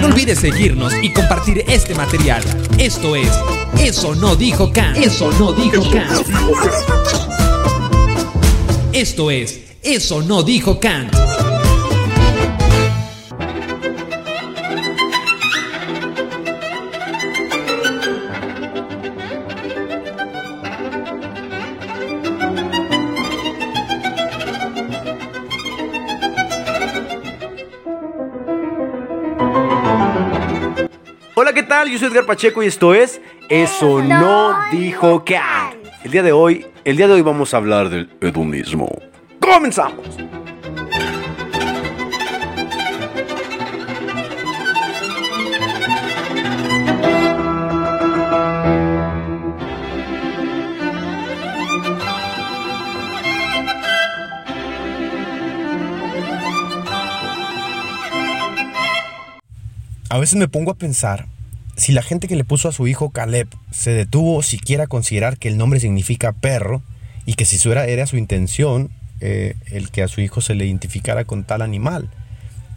No olvides seguirnos y compartir este material. Esto es Eso no dijo Kant. Eso no dijo Kant. Esto es Eso no dijo Kant. Yo soy Edgar Pacheco y esto es Eso no dijo Cat. El día de hoy, el día de hoy vamos a hablar del hedonismo. ¡Comenzamos! A veces me pongo a pensar si la gente que le puso a su hijo Caleb se detuvo siquiera a considerar que el nombre significa perro y que si era, era su intención eh, el que a su hijo se le identificara con tal animal.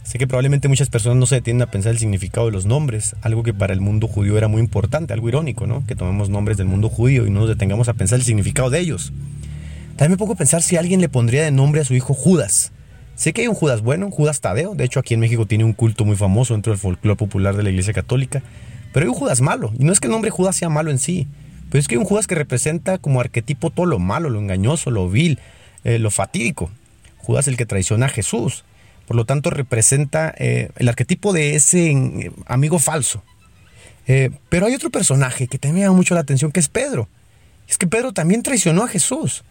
Sé que probablemente muchas personas no se detienen a pensar el significado de los nombres, algo que para el mundo judío era muy importante, algo irónico, ¿no? Que tomemos nombres del mundo judío y no nos detengamos a pensar el significado de ellos. También me pongo a pensar si alguien le pondría de nombre a su hijo Judas. Sé que hay un Judas bueno, un Judas Tadeo. De hecho, aquí en México tiene un culto muy famoso dentro del folclore popular de la Iglesia Católica. Pero hay un Judas malo. Y no es que el nombre Judas sea malo en sí. Pero es que hay un Judas que representa como arquetipo todo lo malo, lo engañoso, lo vil, eh, lo fatídico. Judas el que traiciona a Jesús. Por lo tanto, representa eh, el arquetipo de ese eh, amigo falso. pero hay otro personaje que también me llama mucho la atención, que es Pedro. Es que Pedro también traicionó a Jesús.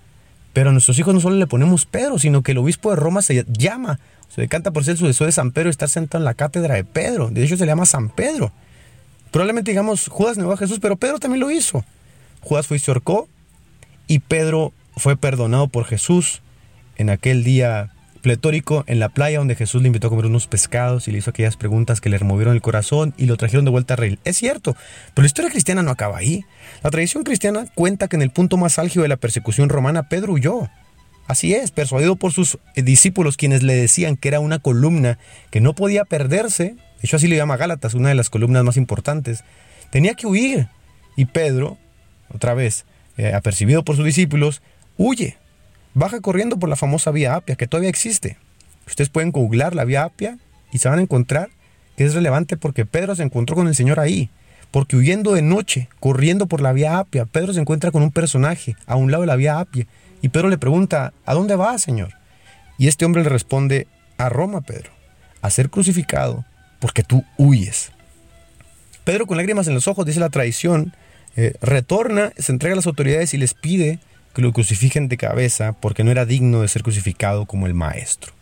Pero a nuestros hijos no solo le ponemos Pedro, sino que el obispo de Roma se llama, se decanta por ser el sucesor de San Pedro y estar sentado en la cátedra de Pedro. De hecho, se le llama San Pedro. Probablemente digamos, Judas negó a Jesús, pero Pedro también lo hizo. Judas fue y se y Pedro fue perdonado por Jesús en aquel día pletórico en la playa donde Jesús le invitó a comer unos pescados y le hizo aquellas preguntas que le removieron el corazón y lo trajeron de vuelta a rey. Es cierto, pero la historia cristiana no acaba ahí. La tradición cristiana cuenta que en el punto más álgido de la persecución romana Pedro huyó. Así es, persuadido por sus discípulos quienes le decían que era una columna que no podía perderse, de hecho así le llama Gálatas, una de las columnas más importantes, tenía que huir. Y Pedro, otra vez, eh, apercibido por sus discípulos, huye baja corriendo por la famosa vía Apia, que todavía existe. Ustedes pueden googlear la vía Apia y se van a encontrar que es relevante porque Pedro se encontró con el Señor ahí. Porque huyendo de noche, corriendo por la vía Apia, Pedro se encuentra con un personaje a un lado de la vía Apia. Y Pedro le pregunta, ¿a dónde va, Señor? Y este hombre le responde, a Roma, Pedro, a ser crucificado, porque tú huyes. Pedro, con lágrimas en los ojos, dice la tradición, eh, retorna, se entrega a las autoridades y les pide que lo crucifiquen de cabeza porque no era digno de ser crucificado como el maestro.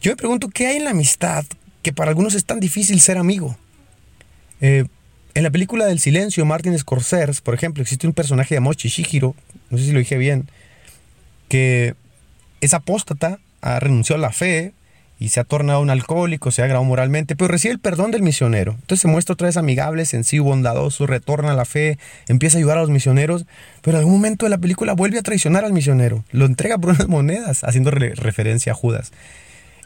Yo me pregunto, ¿qué hay en la amistad que para algunos es tan difícil ser amigo? Eh, en la película del silencio, Martin Scorsese, por ejemplo, existe un personaje llamado Chishihiro, no sé si lo dije bien, que es apóstata, ha renunciado a la fe, y se ha tornado un alcohólico, se ha agravado moralmente, pero recibe el perdón del misionero. Entonces se muestra otra vez amigable, sencillo, bondadoso, retorna a la fe, empieza a ayudar a los misioneros, pero en algún momento de la película vuelve a traicionar al misionero, lo entrega por unas monedas, haciendo referencia a Judas.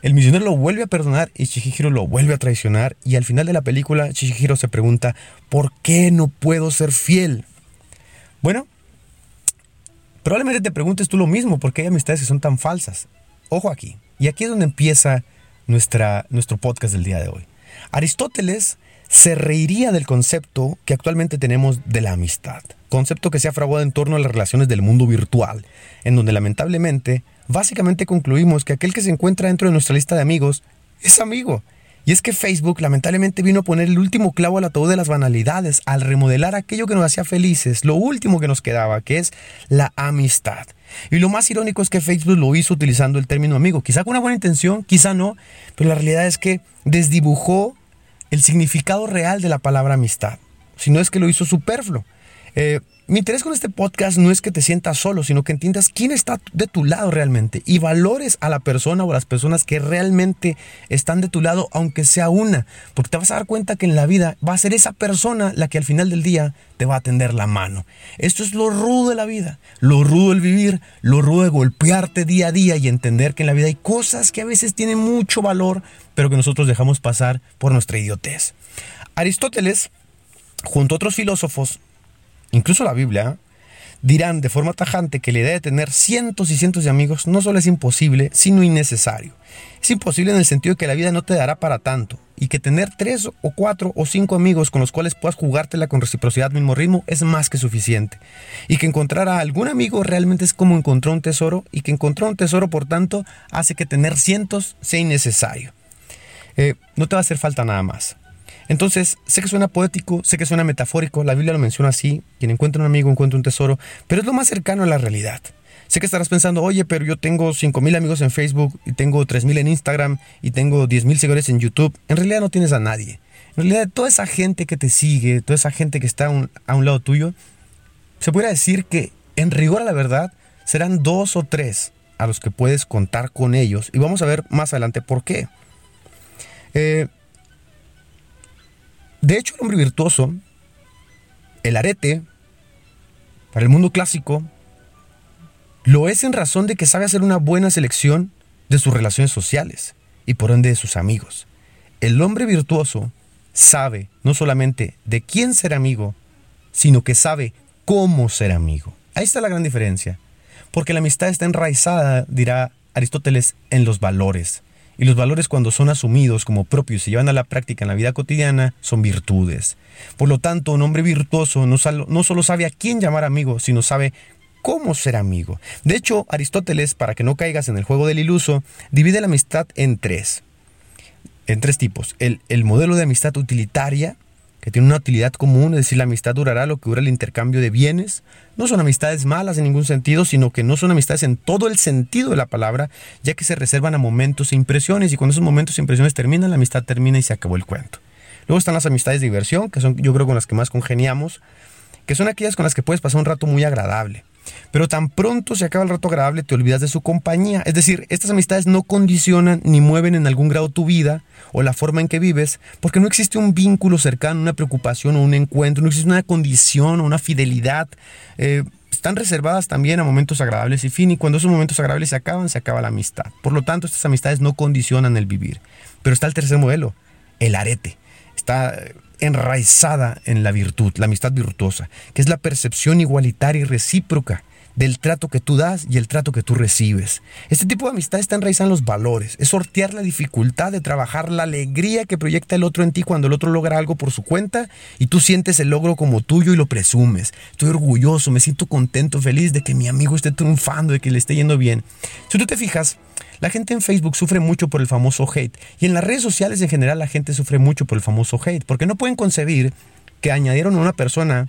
El misionero lo vuelve a perdonar y Chihiro lo vuelve a traicionar y al final de la película Chihiro se pregunta, ¿por qué no puedo ser fiel? Bueno, probablemente te preguntes tú lo mismo, ¿por qué hay amistades que son tan falsas? Ojo aquí, y aquí es donde empieza nuestra, nuestro podcast del día de hoy. Aristóteles se reiría del concepto que actualmente tenemos de la amistad, concepto que se ha fraguado en torno a las relaciones del mundo virtual, en donde lamentablemente básicamente concluimos que aquel que se encuentra dentro de nuestra lista de amigos es amigo y es que Facebook lamentablemente vino a poner el último clavo al ataúd de las banalidades al remodelar aquello que nos hacía felices, lo último que nos quedaba, que es la amistad. Y lo más irónico es que Facebook lo hizo utilizando el término amigo, quizá con una buena intención, quizá no, pero la realidad es que desdibujó el significado real de la palabra amistad, si no es que lo hizo superfluo. Eh, mi interés con este podcast no es que te sientas solo, sino que entiendas quién está de tu lado realmente y valores a la persona o a las personas que realmente están de tu lado, aunque sea una, porque te vas a dar cuenta que en la vida va a ser esa persona la que al final del día te va a tender la mano. Esto es lo rudo de la vida, lo rudo del vivir, lo rudo de golpearte día a día y entender que en la vida hay cosas que a veces tienen mucho valor, pero que nosotros dejamos pasar por nuestra idiotez. Aristóteles, junto a otros filósofos, incluso la Biblia, dirán de forma tajante que la idea de tener cientos y cientos de amigos no solo es imposible, sino innecesario. Es imposible en el sentido de que la vida no te dará para tanto y que tener tres o cuatro o cinco amigos con los cuales puedas jugártela con reciprocidad mismo ritmo es más que suficiente. Y que encontrar a algún amigo realmente es como encontrar un tesoro y que encontrar un tesoro por tanto hace que tener cientos sea innecesario. Eh, no te va a hacer falta nada más. Entonces, sé que suena poético, sé que suena metafórico, la Biblia lo menciona así, quien encuentra un amigo encuentra un tesoro, pero es lo más cercano a la realidad. Sé que estarás pensando, oye, pero yo tengo 5.000 amigos en Facebook y tengo 3.000 en Instagram y tengo 10.000 seguidores en YouTube. En realidad no tienes a nadie. En realidad toda esa gente que te sigue, toda esa gente que está a un, lado tuyo, se puede decir que en rigor a la verdad serán dos o tres a los que puedes contar con ellos. Y vamos a ver más adelante por qué. Eh, de hecho, el hombre virtuoso, el arete, para el mundo clásico, lo es en razón de que sabe hacer una buena selección de sus relaciones sociales y por ende de sus amigos. El hombre virtuoso sabe no solamente de quién ser amigo, sino que sabe cómo ser amigo. Ahí está la gran diferencia. Porque la amistad está enraizada, dirá Aristóteles, en los valores. Y los valores cuando son asumidos como propios y se llevan a la práctica en la vida cotidiana son virtudes. Por lo tanto, un hombre virtuoso no, no solo sabe a quién llamar amigo, sino sabe cómo ser amigo. De hecho, Aristóteles, para que no caigas en el juego del iluso, divide la amistad en tres. En tres tipos. El, el modelo de amistad utilitaria, que tiene una utilidad común, es decir, la amistad durará lo que dura el intercambio de bienes. No son amistades malas en ningún sentido, sino que no son amistades en todo el sentido de la palabra, ya que se reservan a momentos e impresiones, y cuando esos momentos e impresiones terminan, la amistad termina y se acabó el cuento. Luego están las amistades de diversión, que son yo creo con las que más congeniamos, que son aquellas con las que puedes pasar un rato muy agradable. Pero tan pronto se acaba el rato agradable, te olvidas de su compañía. Es decir, estas amistades no condicionan ni mueven en algún grado tu vida o la forma en que vives, porque no existe un vínculo cercano, una preocupación o un encuentro, no existe una condición o una fidelidad. Eh, están reservadas también a momentos agradables y fin, y cuando esos momentos agradables se acaban, se acaba la amistad. Por lo tanto, estas amistades no condicionan el vivir. Pero está el tercer modelo, el arete. Está enraizada en la virtud, la amistad virtuosa, que es la percepción igualitaria y recíproca del trato que tú das y el trato que tú recibes. Este tipo de amistad está enraizada en los valores, es sortear la dificultad de trabajar la alegría que proyecta el otro en ti cuando el otro logra algo por su cuenta y tú sientes el logro como tuyo y lo presumes. Estoy orgulloso, me siento contento, feliz de que mi amigo esté triunfando, de que le esté yendo bien. Si tú te fijas, la gente en Facebook sufre mucho por el famoso hate y en las redes sociales en general la gente sufre mucho por el famoso hate porque no pueden concebir que añadieron a una persona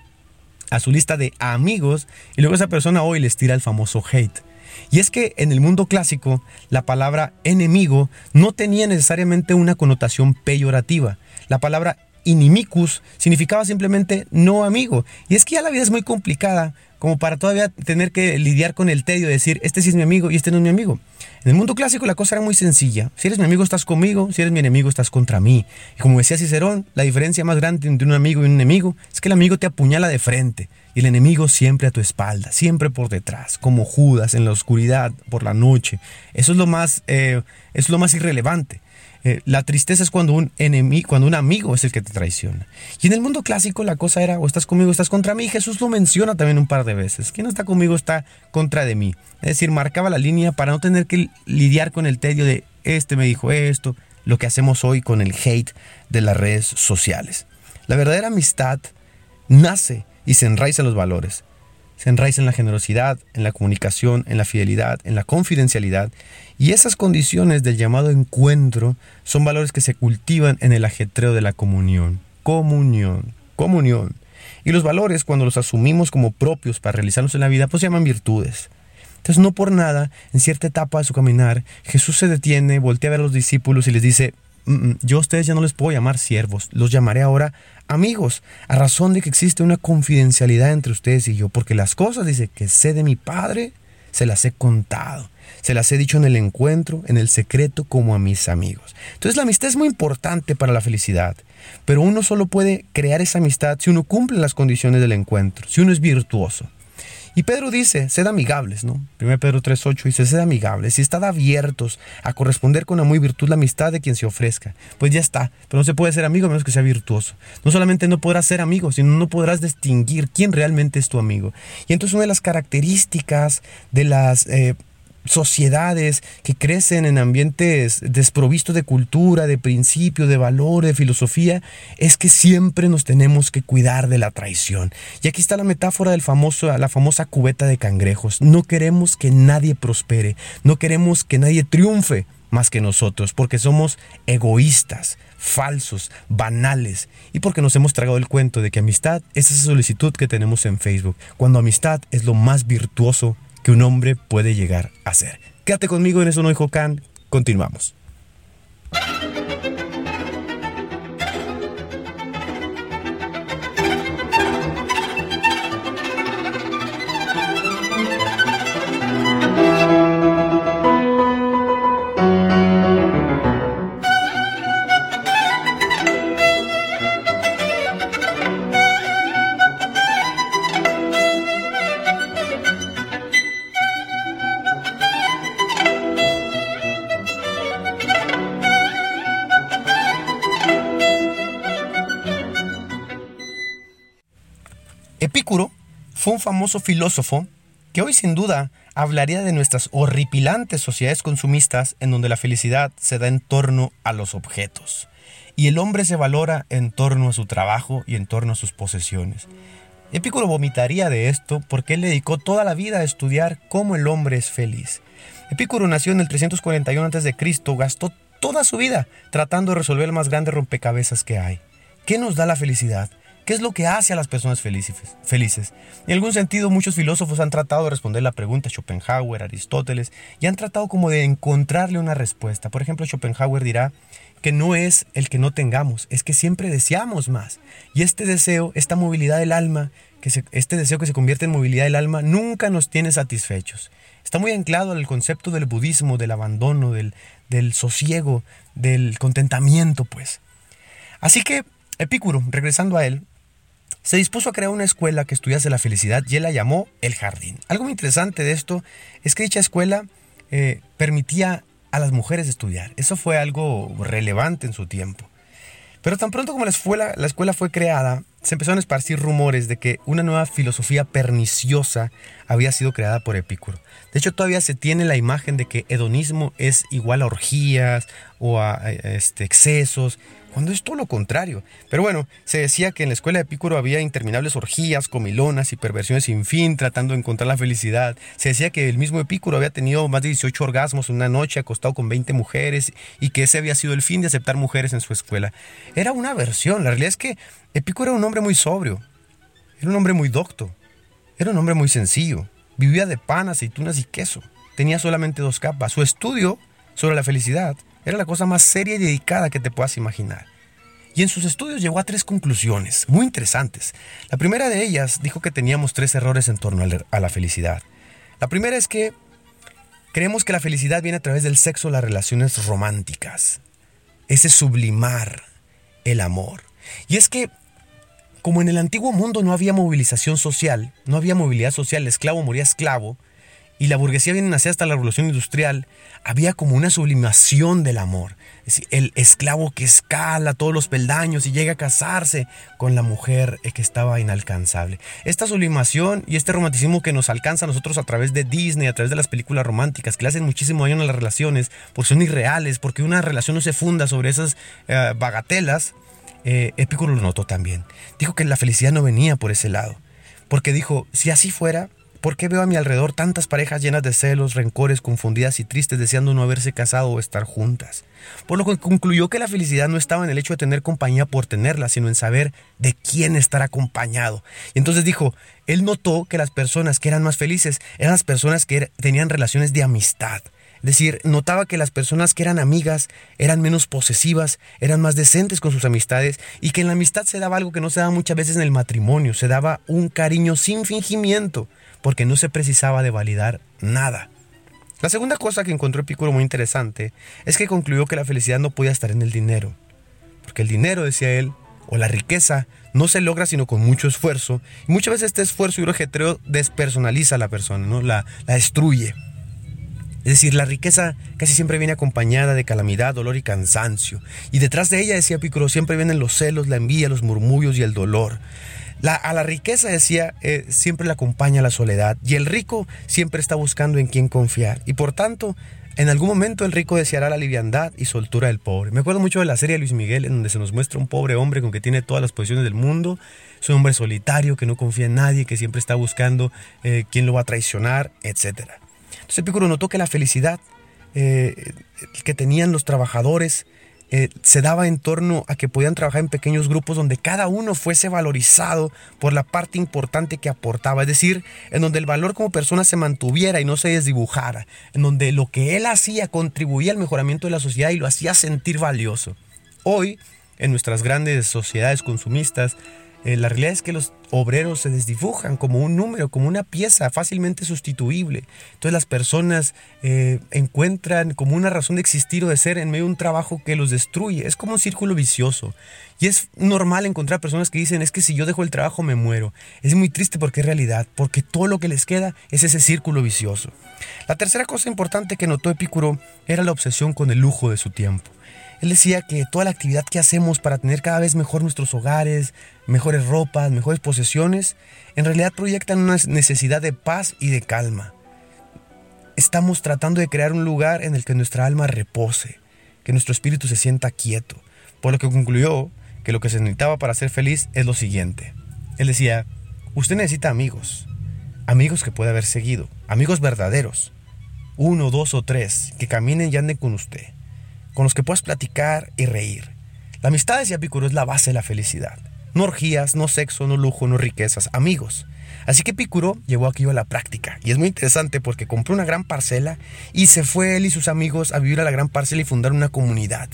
a su lista de amigos y luego esa persona hoy les tira el famoso hate. Y es que en el mundo clásico la palabra enemigo no tenía necesariamente una connotación peyorativa. La palabra inimicus significaba simplemente no amigo. Y es que ya la vida es muy complicada como para todavía tener que lidiar con el tedio de decir, este sí es mi amigo y este no es mi amigo. En el mundo clásico la cosa era muy sencilla. Si eres mi amigo estás conmigo, si eres mi enemigo estás contra mí. Y como decía Cicerón, la diferencia más grande entre un amigo y un enemigo es que el amigo te apuñala de frente y el enemigo siempre a tu espalda, siempre por detrás, como Judas en la oscuridad por la noche. Eso es lo más, eh, es lo más irrelevante. Eh, la tristeza es cuando un enemigo, cuando un amigo es el que te traiciona. Y en el mundo clásico la cosa era o estás conmigo o estás contra mí. Jesús lo menciona también un par de veces. Quien no está conmigo está contra de mí. Es decir, marcaba la línea para no tener que lidiar con el tedio de este me dijo esto, lo que hacemos hoy con el hate de las redes sociales. La verdadera amistad nace y se enraiza en los valores se enraiza en la generosidad, en la comunicación, en la fidelidad, en la confidencialidad. Y esas condiciones del llamado encuentro son valores que se cultivan en el ajetreo de la comunión. Comunión, comunión. Y los valores, cuando los asumimos como propios para realizarlos en la vida, pues se llaman virtudes. Entonces, no por nada, en cierta etapa de su caminar, Jesús se detiene, voltea a ver a los discípulos y les dice, "Mm, mm, yo a ustedes ya no les puedo llamar siervos, los llamaré ahora amigos, a razón de que existe una confidencialidad entre ustedes y yo, porque las cosas, dice, que sé de mi Padre, se las he contado, se las he dicho en el encuentro, en el secreto, como a mis amigos. Entonces la amistad es muy importante para la felicidad, pero uno solo puede crear esa amistad si uno cumple las condiciones del encuentro, si uno es virtuoso. Y Pedro dice, sed amigables, ¿no? 1 Pedro 3.8 dice, sed amigables y estad abiertos a corresponder con amor y virtud la amistad de quien se ofrezca. Pues ya está, pero no se puede ser amigo a menos que sea virtuoso. No solamente no podrás ser amigo, sino no podrás distinguir quién realmente es tu amigo. Y entonces una de las características de las... eh, sociedades que crecen en ambientes desprovistos de cultura, de principio, de valor, de filosofía, es que siempre nos tenemos que cuidar de la traición. Y aquí está la metáfora del famoso, la famosa cubeta de cangrejos. No queremos que nadie prospere, no queremos que nadie triunfe más que nosotros, porque somos egoístas, falsos, banales, y porque nos hemos tragado el cuento de que amistad es esa solicitud que tenemos en Facebook, cuando amistad es lo más virtuoso que un hombre puede llegar a ser. Quédate conmigo en eso no dijo Can. Continuamos. Un famoso filósofo que hoy sin duda hablaría de nuestras horripilantes sociedades consumistas en donde la felicidad se da en torno a los objetos y el hombre se valora en torno a su trabajo y en torno a sus posesiones. Epicuro vomitaría de esto porque él dedicó toda la vida a estudiar cómo el hombre es feliz. Epicuro nació en el 341 a.C., gastó toda su vida tratando de resolver el más grande rompecabezas que hay. ¿Qué nos da la felicidad? ¿Qué es lo que hace a las personas felices? En algún sentido, muchos filósofos han tratado de responder la pregunta, Schopenhauer, Aristóteles, y han tratado como de encontrarle una respuesta. Por ejemplo, Schopenhauer dirá que no es el que no tengamos, es que siempre deseamos más. Y este deseo, esta movilidad del alma, que este deseo que se convierte en movilidad del alma, nunca nos tiene satisfechos. Está muy anclado al concepto del budismo, del abandono, del, del sosiego, del contentamiento, pues. Así que Epicuro, regresando a él, se dispuso a crear una escuela que estudiase la felicidad y él la llamó El Jardín. Algo muy interesante de esto es que dicha escuela eh, permitía a las mujeres estudiar. Eso fue algo relevante en su tiempo. Pero tan pronto como la escuela, la escuela fue creada, se empezaron a esparcir rumores de que una nueva filosofía perniciosa había sido creada por Epicuro. De hecho, todavía se tiene la imagen de que hedonismo es igual a orgías o a, a este, excesos, cuando es todo lo contrario. Pero bueno, se decía que en la escuela de Epicuro había interminables orgías, comilonas y perversiones sin fin, tratando de encontrar la felicidad. Se decía que el mismo Epicuro había tenido más de 18 orgasmos en una noche, acostado con 20 mujeres, y que ese había sido el fin de aceptar mujeres en su escuela. Era una versión, la realidad es que Epicuro era un hombre muy sobrio, era un hombre muy docto, era un hombre muy sencillo, vivía de pan, aceitunas y queso, tenía solamente dos capas. Su estudio sobre la felicidad era la cosa más seria y dedicada que te puedas imaginar. Y en sus estudios llegó a tres conclusiones muy interesantes. La primera de ellas dijo que teníamos tres errores en torno a la felicidad. La primera es que creemos que la felicidad viene a través del sexo, las relaciones románticas. Ese sublimar el amor. Y es que, como en el antiguo mundo no había movilización social, no había movilidad social, el esclavo moría esclavo, y la burguesía viene a nacer hasta la revolución industrial, había como una sublimación del amor. Es decir, el esclavo que escala todos los peldaños y llega a casarse con la mujer que estaba inalcanzable. Esta sublimación y este romanticismo que nos alcanza a nosotros a través de Disney, a través de las películas románticas, que le hacen muchísimo daño a las relaciones, porque son irreales, porque una relación no se funda sobre esas eh, bagatelas, eh, lo notó también. Dijo que la felicidad no venía por ese lado, porque dijo, si así fuera, ¿Por qué veo a mi alrededor tantas parejas llenas de celos, rencores, confundidas y tristes deseando no haberse casado o estar juntas? Por lo que concluyó que la felicidad no estaba en el hecho de tener compañía por tenerla, sino en saber de quién estar acompañado. Y entonces dijo, él notó que las personas que eran más felices eran las personas que tenían relaciones de amistad. Es decir, notaba que las personas que eran amigas eran menos posesivas, eran más decentes con sus amistades y que en la amistad se daba algo que no se daba muchas veces en el matrimonio, se daba un cariño sin fingimiento, porque no se precisaba de validar nada. La segunda cosa que encontró Epicuro muy interesante es que concluyó que la felicidad no podía estar en el dinero, porque el dinero, decía él, o la riqueza no se logra sino con mucho esfuerzo, y muchas veces este esfuerzo y rejetreo despersonaliza a la persona, ¿no? la, la destruye. Es decir, la riqueza casi siempre viene acompañada de calamidad, dolor y cansancio. Y detrás de ella, decía Epicuro, siempre vienen los celos, la envidia, los murmullos y el dolor. a la riqueza, decía, eh, siempre le acompaña la soledad. Y el rico siempre está buscando en quién confiar. Y por tanto, en algún momento el rico deseará la liviandad y soltura del pobre. Me acuerdo mucho de la serie de Luis Miguel, en donde se nos muestra un pobre hombre con que tiene todas las posiciones del mundo. Es un hombre solitario que no confía en nadie, que siempre está buscando eh, quién lo va a traicionar, etcétera. Entonces Epicuro notó que la felicidad eh, que tenían los trabajadores eh, se daba en torno a que podían trabajar en pequeños grupos donde cada uno fuese valorizado por la parte importante que aportaba, es decir, en donde el valor como persona se mantuviera y no se desdibujara, en donde lo que él hacía contribuía al mejoramiento de la sociedad y lo hacía sentir valioso. Hoy, en nuestras grandes sociedades consumistas, eh, la realidad es que los obreros se desdibujan como un número, como una pieza fácilmente sustituible. Entonces las personas eh, encuentran como una razón de existir o de ser en medio de un trabajo que los destruye. Es como un círculo vicioso. Y es normal encontrar personas que dicen, es que si yo dejo el trabajo me muero. Es muy triste porque es realidad, porque todo lo que les queda es ese círculo vicioso. La tercera cosa importante que notó Epicuro era la obsesión con el lujo de su tiempo. Él decía que toda la actividad que hacemos para tener cada vez mejor nuestros hogares, mejores ropas, mejores posesiones, en realidad proyectan una necesidad de paz y de calma. Estamos tratando de crear un lugar en el que nuestra alma repose, que nuestro espíritu se sienta quieto, por lo que concluyó que lo que se necesitaba para ser feliz es lo siguiente. Él decía, usted necesita amigos, amigos que pueda haber seguido, amigos verdaderos, uno, dos o tres, que caminen y anden con usted con los que puedas platicar y reír. La amistad, decía Epicuro, es la base de la felicidad. No orgías, no sexo, no lujo, no riquezas, amigos. Así que Epicuro llevó aquello a la práctica. Y es muy interesante porque compró una gran parcela y se fue él y sus amigos a vivir a la gran parcela y fundar una comunidad.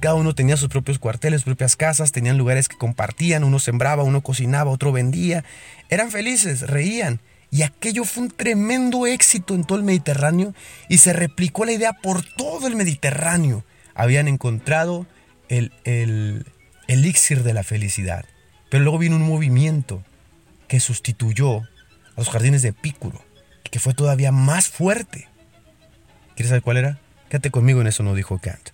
Cada uno tenía sus propios cuarteles, sus propias casas, tenían lugares que compartían, uno sembraba, uno cocinaba, otro vendía. Eran felices, reían. Y aquello fue un tremendo éxito en todo el Mediterráneo y se replicó la idea por todo el Mediterráneo habían encontrado el, elixir de la felicidad. Pero luego vino un movimiento que sustituyó a los jardines de Epicuro, que fue todavía más fuerte. ¿Quieres saber cuál era? Quédate conmigo en eso, no dijo Kant.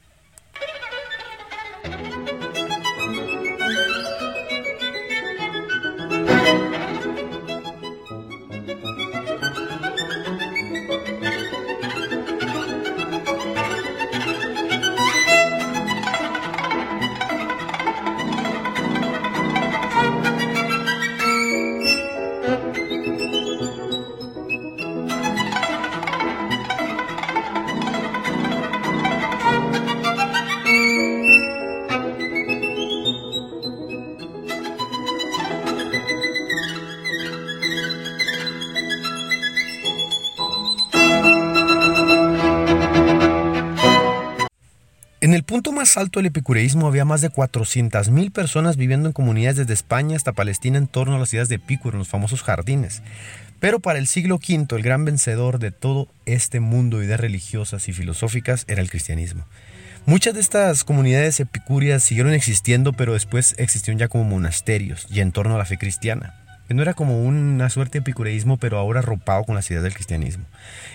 En el punto más alto del epicureísmo había más de 400.000 personas viviendo en comunidades desde España hasta Palestina en torno a las ciudades de Epicuro, en los famosos jardines. Pero para el siglo V, el gran vencedor de todo este mundo de ideas religiosas y filosóficas era el cristianismo. Muchas de estas comunidades epicúreas siguieron existiendo, pero después existieron ya como monasterios y en torno a la fe cristiana que no era como una suerte de epicureísmo, pero ahora arropado con las ideas del cristianismo.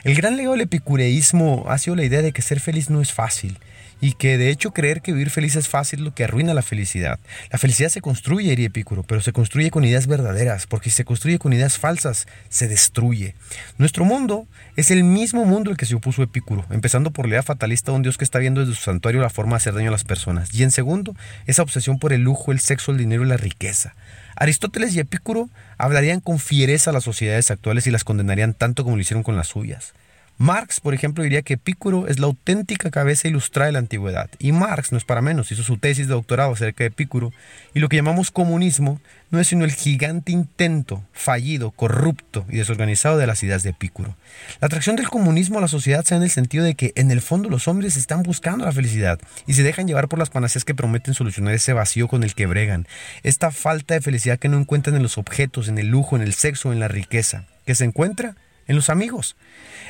El gran legado del epicureísmo ha sido la idea de que ser feliz no es fácil y que de hecho creer que vivir feliz es fácil lo que arruina la felicidad. La felicidad se construye, diría Epicuro, pero se construye con ideas verdaderas, porque si se construye con ideas falsas, se destruye. Nuestro mundo es el mismo mundo al que se opuso Epicuro, empezando por la idea fatalista de un Dios que está viendo desde su santuario la forma de hacer daño a las personas, y en segundo, esa obsesión por el lujo, el sexo, el dinero y la riqueza. Aristóteles y Epicuro hablarían con fiereza a las sociedades actuales y las condenarían tanto como lo hicieron con las suyas. Marx, por ejemplo, diría que Epicuro es la auténtica cabeza ilustrada de la antigüedad. Y Marx, no es para menos, hizo su tesis de doctorado acerca de Epicuro. Y lo que llamamos comunismo no es sino el gigante intento fallido, corrupto y desorganizado de las ideas de Epicuro. La atracción del comunismo a la sociedad se da en el sentido de que en el fondo los hombres están buscando la felicidad y se dejan llevar por las panaceas que prometen solucionar ese vacío con el que bregan, esta falta de felicidad que no encuentran en los objetos, en el lujo, en el sexo, en la riqueza, que se encuentra en los amigos.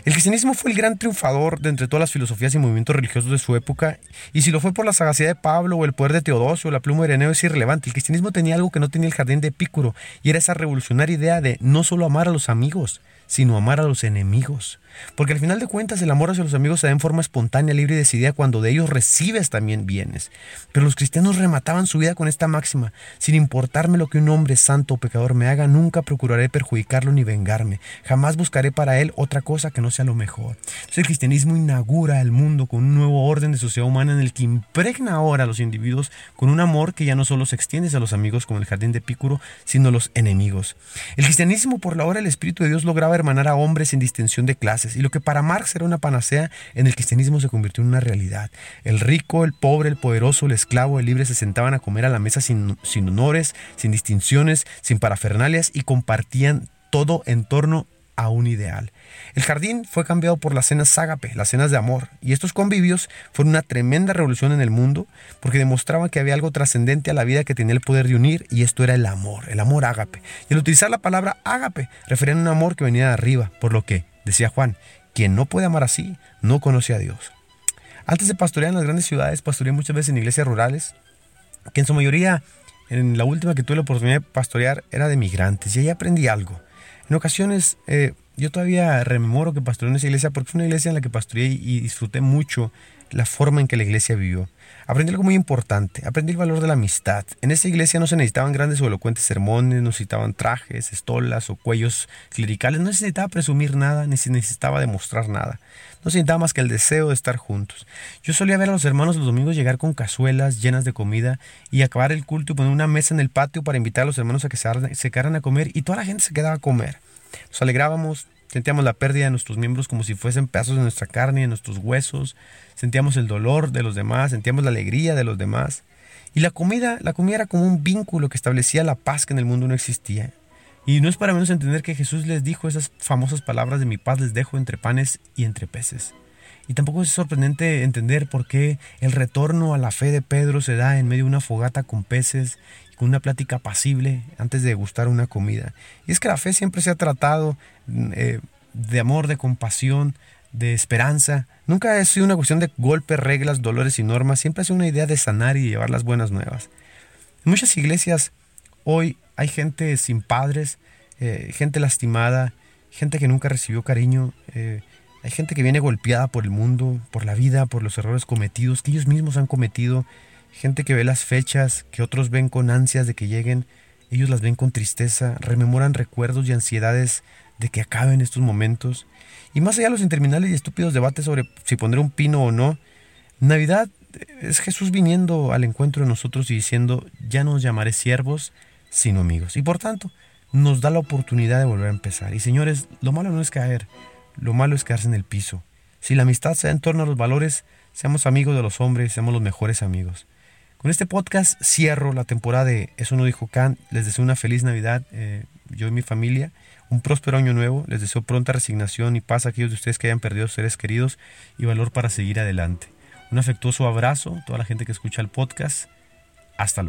El cristianismo fue el gran triunfador de entre todas las filosofías y movimientos religiosos de su época, y si lo fue por la sagacidad de Pablo o el poder de Teodosio o la pluma de Ireneo es irrelevante. El cristianismo tenía algo que no tenía el jardín de Epicuro, y era esa revolucionaria idea de no solo amar a los amigos, sino amar a los enemigos. Porque al final de cuentas el amor hacia los amigos se da en forma espontánea, libre y decidida cuando de ellos recibes también bienes. Pero los cristianos remataban su vida con esta máxima, sin importarme lo que un hombre santo o pecador me haga, nunca procuraré perjudicarlo ni vengarme, jamás buscaré para él otra cosa que no sea lo mejor. Entonces el cristianismo inaugura el mundo con un nuevo orden de sociedad humana en el que impregna ahora a los individuos con un amor que ya no solo se extiende a los amigos como el jardín de Epicuro, sino a los enemigos. El cristianismo por la hora el Espíritu de Dios lograba hermanar a hombres sin distinción de clases, y lo que para Marx era una panacea, en el cristianismo se convirtió en una realidad. El rico, el pobre, el poderoso, el esclavo, el libre se sentaban a comer a la mesa sin, sin honores, sin distinciones, sin parafernalias y compartían todo en torno a un ideal. El jardín fue cambiado por las cenas ágape, las cenas de amor, y estos convivios fueron una tremenda revolución en el mundo porque demostraban que había algo trascendente a la vida que tenía el poder de unir, y esto era el amor, el amor ágape. Y al utilizar la palabra ágape, referían a un amor que venía de arriba, por lo que, decía Juan, quien no puede amar así, no conoce a Dios. Antes de pastorear en las grandes ciudades, pastoreé muchas veces en iglesias rurales, que en su mayoría, en la última que tuve la oportunidad de pastorear, era de migrantes, y ahí aprendí algo. En ocasiones, eh, yo todavía rememoro que pastoreé en esa iglesia porque fue una iglesia en la que pastoreé y disfruté mucho la forma en que la iglesia vivió. Aprendí algo muy importante, aprendí el valor de la amistad. En esa iglesia no se necesitaban grandes o elocuentes sermones, no necesitaban trajes, estolas o cuellos clericales, no se necesitaba presumir nada, ni se necesitaba demostrar nada. No se necesitaba más que el deseo de estar juntos. Yo solía ver a los hermanos los domingos llegar con cazuelas llenas de comida y acabar el culto y poner una mesa en el patio para invitar a los hermanos a que se quedaran a comer y toda la gente se quedaba a comer. Nos alegrábamos, Sentíamos la pérdida de nuestros miembros como si fuesen pedazos de nuestra carne y de nuestros huesos. Sentíamos el dolor de los demás, sentíamos la alegría de los demás. Y la comida, la comida era como un vínculo que establecía la paz que en el mundo no existía. Y no es para menos entender que Jesús les dijo esas famosas palabras de mi paz les dejo entre panes y entre peces. Y tampoco es sorprendente entender por qué el retorno a la fe de Pedro se da en medio de una fogata con peces una plática apacible antes de gustar una comida. Y es que la fe siempre se ha tratado eh, de amor, de compasión, de esperanza. Nunca ha sido una cuestión de golpes, reglas, dolores y normas. Siempre ha sido una idea de sanar y llevar las buenas nuevas. En muchas iglesias hoy hay gente sin padres, eh, gente lastimada, gente que nunca recibió cariño. Eh, hay gente que viene golpeada por el mundo, por la vida, por los errores cometidos, que ellos mismos han cometido. Gente que ve las fechas, que otros ven con ansias de que lleguen. Ellos las ven con tristeza, rememoran recuerdos y ansiedades de que acaben estos momentos. Y más allá de los interminables y estúpidos debates sobre si poner un pino o no, Navidad es Jesús viniendo al encuentro de nosotros y diciendo, ya no os llamaré siervos, sino amigos. Y por tanto, nos da la oportunidad de volver a empezar. Y señores, lo malo no es caer, lo malo es quedarse en el piso. Si la amistad se da en torno a los valores, seamos amigos de los hombres, seamos los mejores amigos. Con este podcast cierro la temporada de Eso no dijo Kant. Les deseo una feliz Navidad, eh, yo y mi familia. Un próspero año nuevo. Les deseo pronta resignación y paz a aquellos de ustedes que hayan perdido seres queridos y valor para seguir adelante. Un afectuoso abrazo a toda la gente que escucha el podcast. Hasta luego.